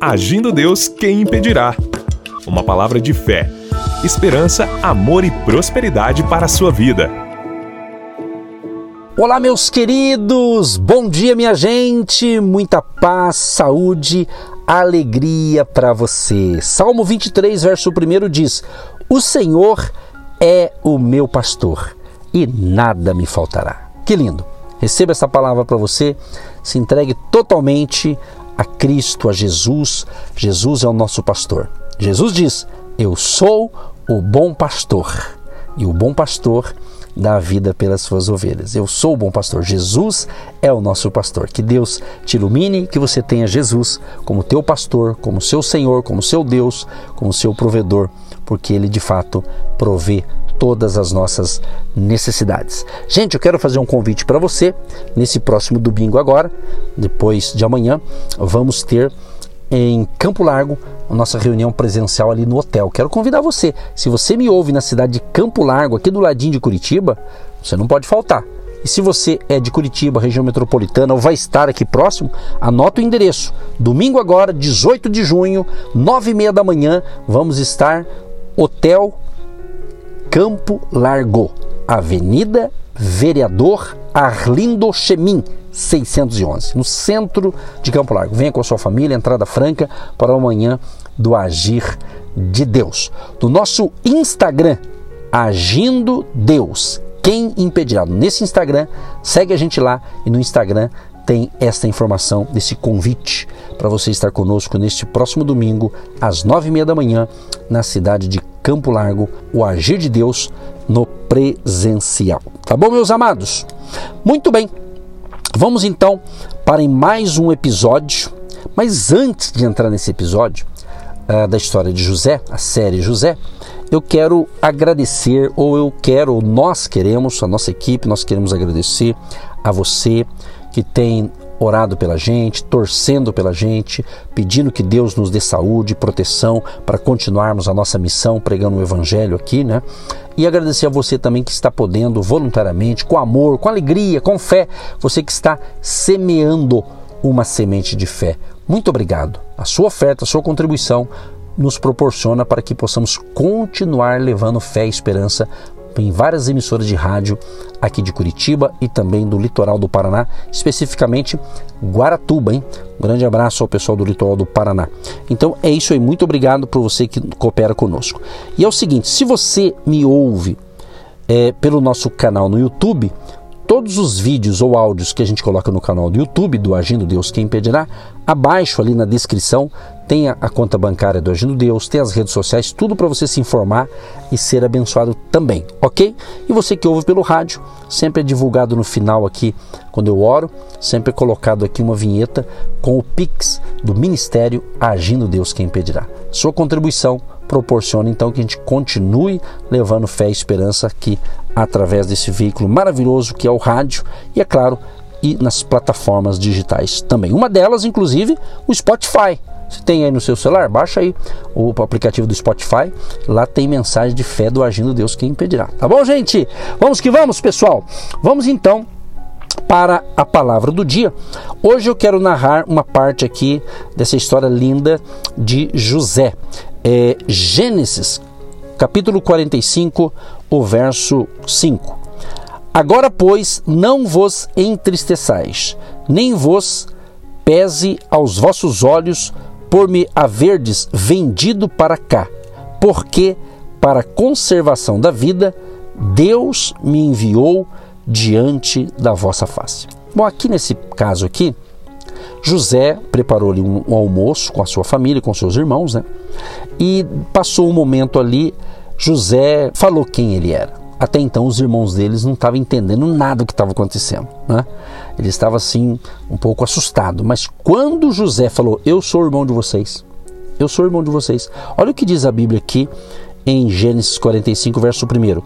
Agindo Deus, quem impedirá? Uma palavra de fé, esperança, amor e prosperidade para a sua vida. Olá, meus queridos! Bom dia, minha gente! Muita paz, saúde, alegria para você. Salmo 23, verso 1 diz: O Senhor é o meu pastor e nada me faltará. Que lindo! Receba essa palavra para você, se entregue totalmente a Cristo, a Jesus. Jesus é o nosso pastor. Jesus diz: Eu sou o bom pastor. E o bom pastor dá a vida pelas suas ovelhas. Eu sou o bom pastor. Jesus é o nosso pastor. Que Deus te ilumine, que você tenha Jesus como teu pastor, como seu Senhor, como seu Deus, como seu provedor, porque ele de fato provê todas as nossas necessidades. Gente, eu quero fazer um convite para você. Nesse próximo domingo agora, depois de amanhã, vamos ter em Campo Largo a nossa reunião presencial ali no hotel. Quero convidar você. Se você me ouve na cidade de Campo Largo, aqui do ladinho de Curitiba, você não pode faltar. E se você é de Curitiba, região metropolitana, ou vai estar aqui próximo, anota o endereço. Domingo agora, 18 de junho, 9 e meia da manhã, vamos estar Hotel Campo Largo, Avenida Vereador Arlindo Chemin, 611, no centro de Campo Largo. Venha com a sua família, entrada franca para o amanhã do Agir de Deus. Do nosso Instagram, Agindo Deus. Quem impedirá? Nesse Instagram, segue a gente lá e no Instagram tem esta informação desse convite para você estar conosco neste próximo domingo, às nove e meia da manhã, na cidade de Campo Largo, o Agir de Deus no presencial. Tá bom, meus amados? Muito bem, vamos então para mais um episódio. Mas antes de entrar nesse episódio uh, da história de José, a série José, eu quero agradecer, ou eu quero, ou nós queremos, a nossa equipe, nós queremos agradecer a você que tem orado pela gente, torcendo pela gente, pedindo que Deus nos dê saúde, proteção para continuarmos a nossa missão pregando o evangelho aqui, né? E agradecer a você também que está podendo voluntariamente, com amor, com alegria, com fé, você que está semeando uma semente de fé. Muito obrigado. A sua oferta, a sua contribuição nos proporciona para que possamos continuar levando fé e esperança em várias emissoras de rádio aqui de Curitiba e também do litoral do Paraná, especificamente Guaratuba, hein? Grande abraço ao pessoal do litoral do Paraná. Então é isso aí, muito obrigado por você que coopera conosco. E é o seguinte, se você me ouve é, pelo nosso canal no YouTube, todos os vídeos ou áudios que a gente coloca no canal do YouTube do Agindo Deus Quem Impedirá, abaixo ali na descrição tem a, a conta bancária do Agindo Deus, tem as redes sociais, tudo para você se informar e ser abençoado também, ok? E você que ouve pelo rádio, sempre é divulgado no final aqui, quando eu oro, sempre é colocado aqui uma vinheta com o Pix do Ministério Agindo Deus Quem Impedirá. Sua contribuição proporciona então que a gente continue levando fé e esperança aqui através desse veículo maravilhoso que é o rádio e é claro e nas plataformas digitais também. Uma delas, inclusive, o Spotify. Você tem aí no seu celular, baixa aí o aplicativo do Spotify. Lá tem mensagem de fé do Agindo Deus quem impedirá. Tá bom, gente? Vamos que vamos, pessoal. Vamos então para a palavra do dia. Hoje eu quero narrar uma parte aqui dessa história linda de José. É Gênesis, capítulo 45, o verso 5. Agora, pois, não vos entristeçais, nem vos pese aos vossos olhos por me haverdes vendido para cá, porque para conservação da vida Deus me enviou diante da vossa face. Bom, aqui nesse caso aqui, José preparou-lhe um, um, almoço com a sua família, com seus irmãos, né? E passou um momento ali, José falou quem ele era. Até então os irmãos deles não estavam entendendo nada do que estava acontecendo, né? Ele estava assim um pouco assustado, mas quando José falou: "Eu sou irmão de vocês. Eu sou irmão de vocês". Olha o que diz a Bíblia aqui em Gênesis 45, verso 1.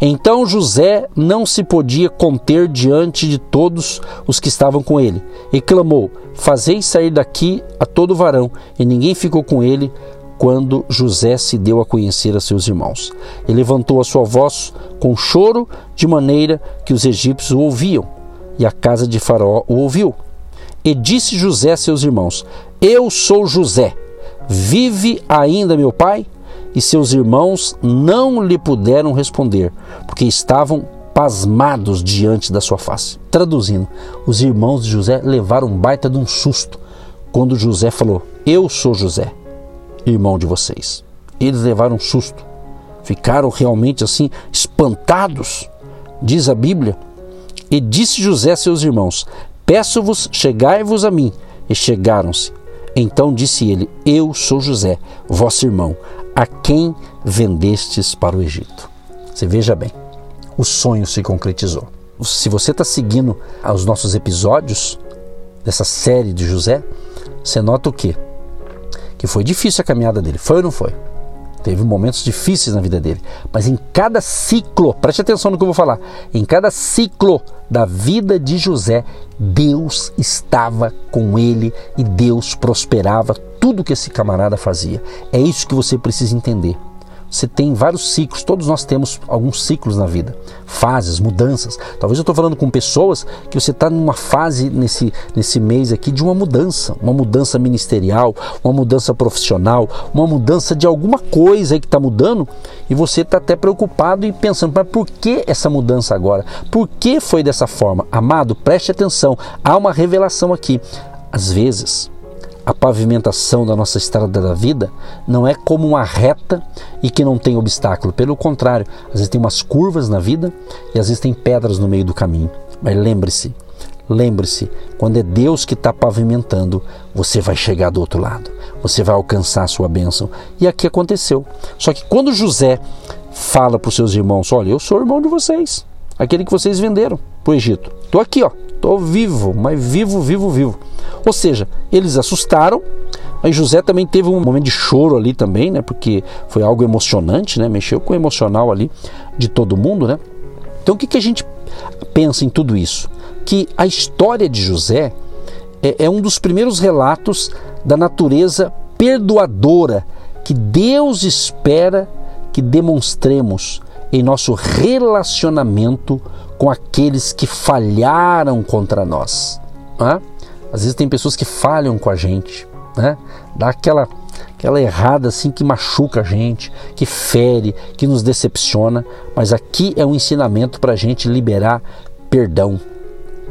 Então José não se podia conter diante de todos os que estavam com ele, e clamou: Fazei sair daqui a todo varão. E ninguém ficou com ele quando José se deu a conhecer a seus irmãos. Ele levantou a sua voz com choro, de maneira que os egípcios o ouviam, e a casa de Faraó o ouviu. E disse José a seus irmãos: Eu sou José. Vive ainda meu pai? E seus irmãos não lhe puderam responder, porque estavam pasmados diante da sua face. Traduzindo, os irmãos de José levaram um baita de um susto quando José falou: Eu sou José, irmão de vocês. Eles levaram um susto, ficaram realmente assim espantados, diz a Bíblia. E disse José a seus irmãos: Peço-vos, chegai-vos a mim. E chegaram-se. Então disse ele: Eu sou José, vosso irmão, a quem vendestes para o Egito. Você veja bem o sonho se concretizou. Se você está seguindo os nossos episódios dessa série de José, você nota o quê? Que foi difícil a caminhada dele. Foi ou não foi? Teve momentos difíceis na vida dele. Mas em cada ciclo, preste atenção no que eu vou falar, em cada ciclo da vida de José, Deus estava com ele e Deus prosperava tudo que esse camarada fazia. É isso que você precisa entender. Você tem vários ciclos, todos nós temos alguns ciclos na vida, fases, mudanças. Talvez eu estou falando com pessoas que você está numa fase nesse, nesse mês aqui de uma mudança, uma mudança ministerial, uma mudança profissional, uma mudança de alguma coisa aí que está mudando e você está até preocupado e pensando, mas por que essa mudança agora? Por que foi dessa forma? Amado, preste atenção, há uma revelação aqui. Às vezes, a pavimentação da nossa estrada da vida não é como uma reta e que não tem obstáculo. Pelo contrário, às vezes tem umas curvas na vida e às vezes tem pedras no meio do caminho. Mas lembre-se, lembre-se, quando é Deus que está pavimentando, você vai chegar do outro lado, você vai alcançar a sua bênção. E aqui aconteceu. Só que quando José fala para os seus irmãos: Olha, eu sou irmão de vocês, aquele que vocês venderam para o Egito. Estou aqui, ó, estou vivo, mas vivo, vivo, vivo. Ou seja, eles assustaram, mas José também teve um momento de choro ali também, né? Porque foi algo emocionante, né? Mexeu com o emocional ali de todo mundo, né? Então o que, que a gente pensa em tudo isso? Que a história de José é, é um dos primeiros relatos da natureza perdoadora que Deus espera que demonstremos em nosso relacionamento com aqueles que falharam contra nós. Né? Às vezes tem pessoas que falham com a gente, né? Dá aquela aquela errada assim que machuca a gente, que fere, que nos decepciona, mas aqui é um ensinamento para a gente liberar perdão,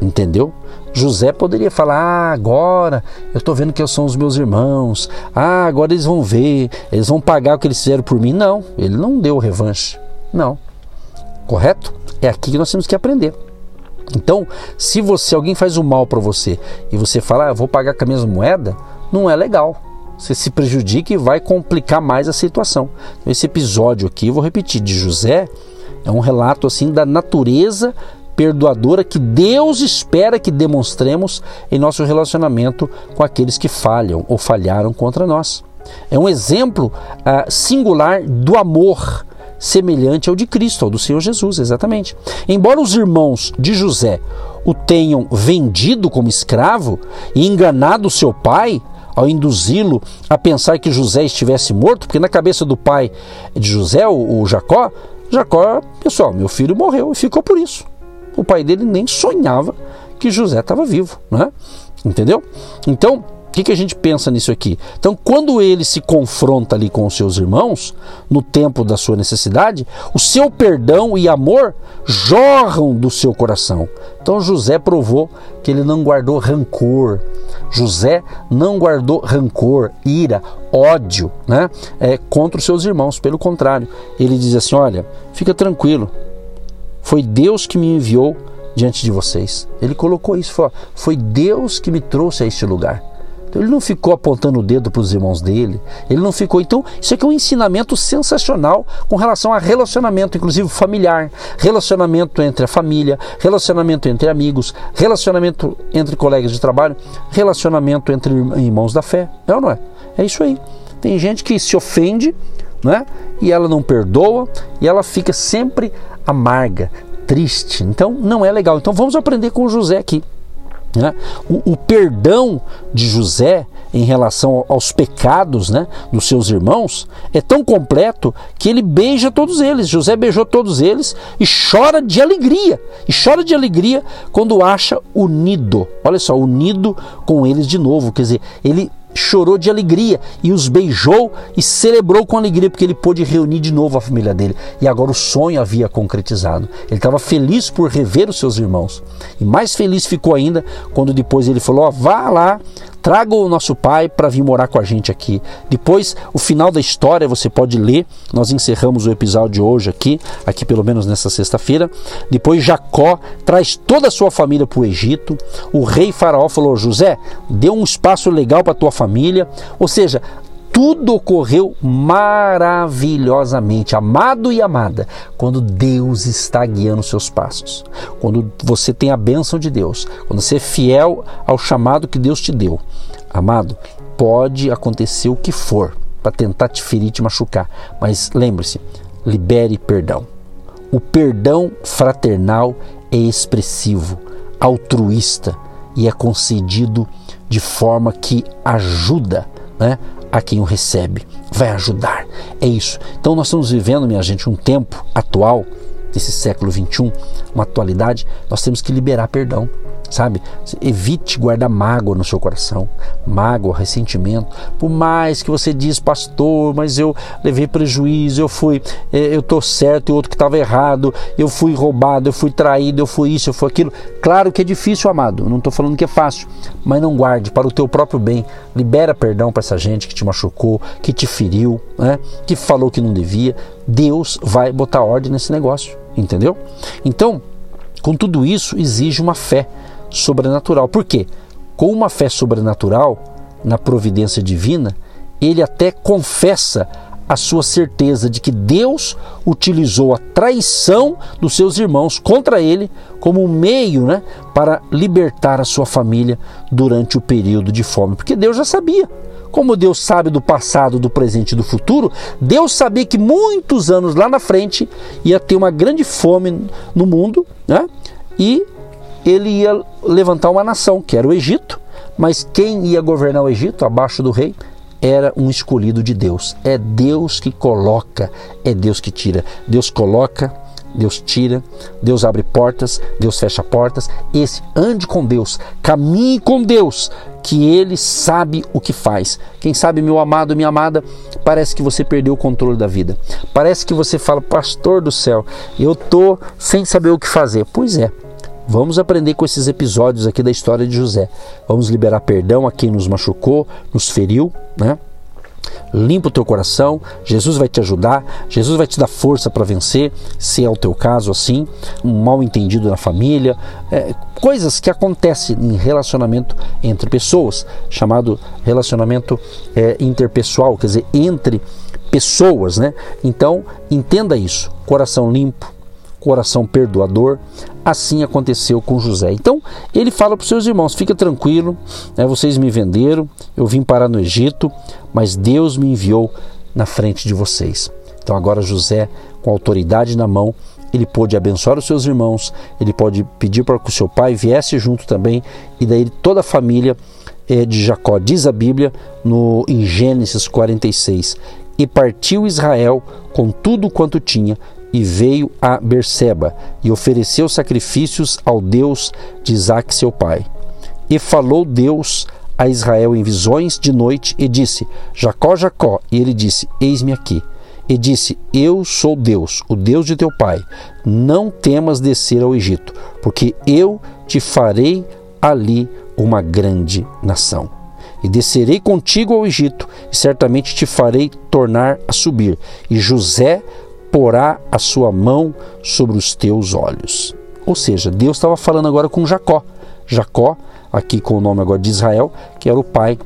entendeu? José poderia falar: ah, agora eu estou vendo que são os meus irmãos, ah, agora eles vão ver, eles vão pagar o que eles fizeram por mim. Não, ele não deu revanche, não, correto? É aqui que nós temos que aprender. Então, se você alguém faz o mal para você e você fala, ah, vou pagar com a mesma moeda, não é legal. Você se prejudica e vai complicar mais a situação. Então, esse episódio aqui, vou repetir, de José, é um relato assim da natureza perdoadora que Deus espera que demonstremos em nosso relacionamento com aqueles que falham ou falharam contra nós. É um exemplo uh, singular do amor semelhante ao de Cristo, ao do Senhor Jesus, exatamente. Embora os irmãos de José o tenham vendido como escravo e enganado seu pai, ao induzi-lo a pensar que José estivesse morto, porque na cabeça do pai de José, o, Jacó, Jacó, pessoal, meu filho morreu e ficou por isso. O pai dele nem sonhava que José estava vivo, né? Entendeu? Então, que, que a gente pensa nisso aqui? Então, quando ele se confronta ali com os seus irmãos, no tempo da sua necessidade, o seu perdão e amor jorram do seu coração. Então, José provou que ele não guardou rancor. José não guardou rancor, ira, ódio né, é, contra os seus irmãos. Pelo contrário, ele diz assim: Olha, fica tranquilo, foi Deus que me enviou diante de vocês. Ele colocou isso, foi Deus que me trouxe a este lugar. Ele não ficou apontando o dedo para os irmãos dele, ele não ficou. Então, isso aqui é um ensinamento sensacional com relação a relacionamento, inclusive familiar, relacionamento entre a família, relacionamento entre amigos, relacionamento entre colegas de trabalho, relacionamento entre irmãos da fé. É ou não é? É isso aí. Tem gente que se ofende, né? E ela não perdoa e ela fica sempre amarga, triste. Então não é legal. Então vamos aprender com José aqui. Né? O, o, perdão de José em relação aos pecados né, dos seus irmãos é tão completo que ele beija todos eles. José beijou todos eles e chora de alegria. E chora de alegria quando acha unido. Olha só, unido com eles de novo. Quer dizer, ele chorou de alegria e os beijou e celebrou com alegria porque ele pôde reunir de novo a família dele. E agora o sonho havia concretizado. Ele estava feliz por rever os seus irmãos. E mais feliz ficou ainda quando depois ele falou: vá lá, traga o nosso pai para vir morar com a gente aqui. Depois, o final da história você pode ler. Nós encerramos o episódio de hoje aqui, aqui pelo menos nessa sexta-feira. Depois Jacó traz toda a sua família para o Egito. O rei Faraó falou: José, dê um espaço legal para tua família. Ou seja, tudo ocorreu maravilhosamente, amado e amada, quando Deus está guiando seus passos, quando você tem a bênção de Deus, quando você é fiel ao chamado que Deus te deu. Amado, pode acontecer o que for para tentar te ferir, te machucar, mas lembre-se, libere perdão. O perdão fraternal é expressivo, altruísta e é concedido de forma que ajuda né, a quem o recebe, vai ajudar. É isso. Então nós estamos vivendo, minha gente, um tempo atual desse século 21, uma atualidade, nós temos que liberar perdão sabe? Evite guardar mágoa no seu coração, mágoa, ressentimento. Por mais que você diz, pastor, mas eu levei prejuízo, eu fui, eh, eu tô certo e outro que estava errado, eu fui roubado, eu fui traído, eu fui isso, eu fui aquilo. Claro que é difícil, amado. não estou falando que é fácil, mas não guarde para o teu próprio bem. Libera perdão para essa gente que te machucou, que te feriu, né? Que falou que não devia. Deus vai botar ordem nesse negócio, entendeu? Então, com tudo isso exige uma fé sobrenatural. Por quê? Com uma fé sobrenatural na providência divina, ele até confessa a sua certeza de que Deus utilizou a traição dos seus irmãos contra ele como um meio né, para libertar a sua família durante o período de fome. Porque Deus já sabia. Como Deus sabe do passado, do presente e do futuro, Deus sabia que muitos anos lá na frente ia ter uma grande fome no mundo, né? E ele ia levantar uma nação, que era o Egito, mas quem ia governar o Egito, abaixo do rei, era um escolhido de Deus. É Deus que coloca, é Deus que tira. Deus coloca, Deus tira, Deus abre portas, Deus fecha portas. Esse ande com Deus, caminhe com Deus, que ele sabe o que faz. Quem sabe, meu amado, minha amada, parece que você perdeu o controle da vida. Parece que você fala, pastor do céu, eu tô sem saber o que fazer. Pois é, Vamos aprender com esses episódios aqui da história de José. Vamos liberar perdão a quem nos machucou, nos feriu, né? Limpa o teu coração, Jesus vai te ajudar, Jesus vai te dar força para vencer, se é o teu caso assim, um mal entendido na família, é, coisas que acontecem em relacionamento entre pessoas, chamado relacionamento é, interpessoal, quer dizer, entre pessoas, né? Então, entenda isso, coração limpo, coração perdoador. Assim aconteceu com José. Então ele fala para os seus irmãos: fica tranquilo, né, vocês me venderam, eu vim parar no Egito, mas Deus me enviou na frente de vocês. Então agora José, com autoridade na mão, ele pôde abençoar os seus irmãos, ele pode pedir para que o seu pai viesse junto também, e daí toda a família eh, de Jacó, diz a Bíblia no, em Gênesis 46. E partiu Israel com tudo quanto tinha e veio a Berseba e ofereceu sacrifícios ao Deus de Isaac seu pai. E falou Deus a Israel em visões de noite e disse: Jacó, Jacó. E ele disse: Eis-me aqui. E disse: Eu sou Deus, o Deus de teu pai. Não temas descer ao Egito, porque eu te farei ali uma grande nação. E descerei contigo ao Egito, e certamente te farei tornar a subir. E José porá a sua mão sobre os teus olhos. Ou seja, Deus estava falando agora com Jacó. Jacó, aqui com o nome agora de Israel, que era o pai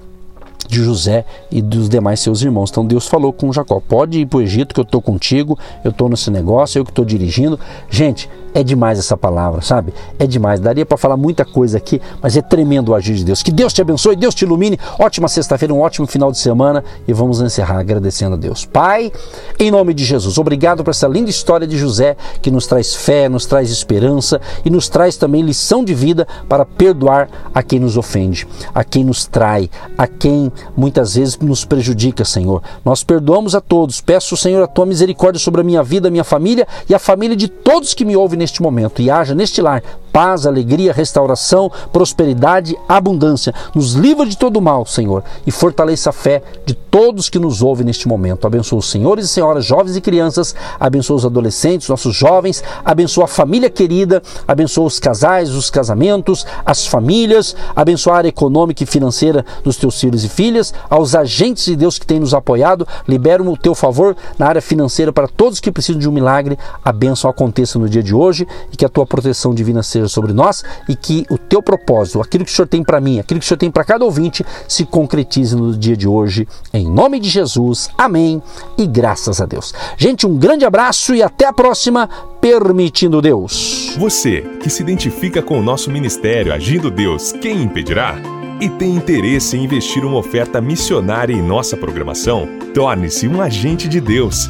de José e dos demais seus irmãos. Então Deus falou com Jacó: pode ir para o Egito que eu estou contigo, eu estou nesse negócio, eu que estou dirigindo. Gente, é demais essa palavra, sabe? É demais. Daria para falar muita coisa aqui, mas é tremendo o agir de Deus. Que Deus te abençoe, Deus te ilumine. Ótima sexta-feira, um ótimo final de semana e vamos encerrar agradecendo a Deus. Pai, em nome de Jesus, obrigado por essa linda história de José que nos traz fé, nos traz esperança e nos traz também lição de vida para perdoar a quem nos ofende, a quem nos trai, a quem muitas vezes nos prejudica, Senhor. Nós perdoamos a todos. Peço, Senhor, a tua misericórdia sobre a minha vida, a minha família e a família de todos que me ouvem neste momento e haja neste lar paz, alegria, restauração, prosperidade, abundância. Nos livra de todo mal, Senhor, e fortaleça a fé de todos que nos ouvem neste momento. Abençoa os senhores e senhoras, jovens e crianças, abençoa os adolescentes, nossos jovens, abençoa a família querida, abençoa os casais, os casamentos, as famílias, abençoa a área econômica e financeira dos teus filhos e filhas, aos agentes de Deus que têm nos apoiado, libera o teu favor na área financeira para todos que precisam de um milagre. A bênção aconteça no dia de hoje e que a tua proteção divina seja sobre nós e que o teu propósito, aquilo que o Senhor tem para mim, aquilo que o Senhor tem para cada ouvinte, se concretize no dia de hoje. Em nome de Jesus. Amém. E graças a Deus. Gente, um grande abraço e até a próxima, permitindo Deus. Você que se identifica com o nosso ministério Agindo Deus, quem impedirá? E tem interesse em investir uma oferta missionária em nossa programação? Torne-se um agente de Deus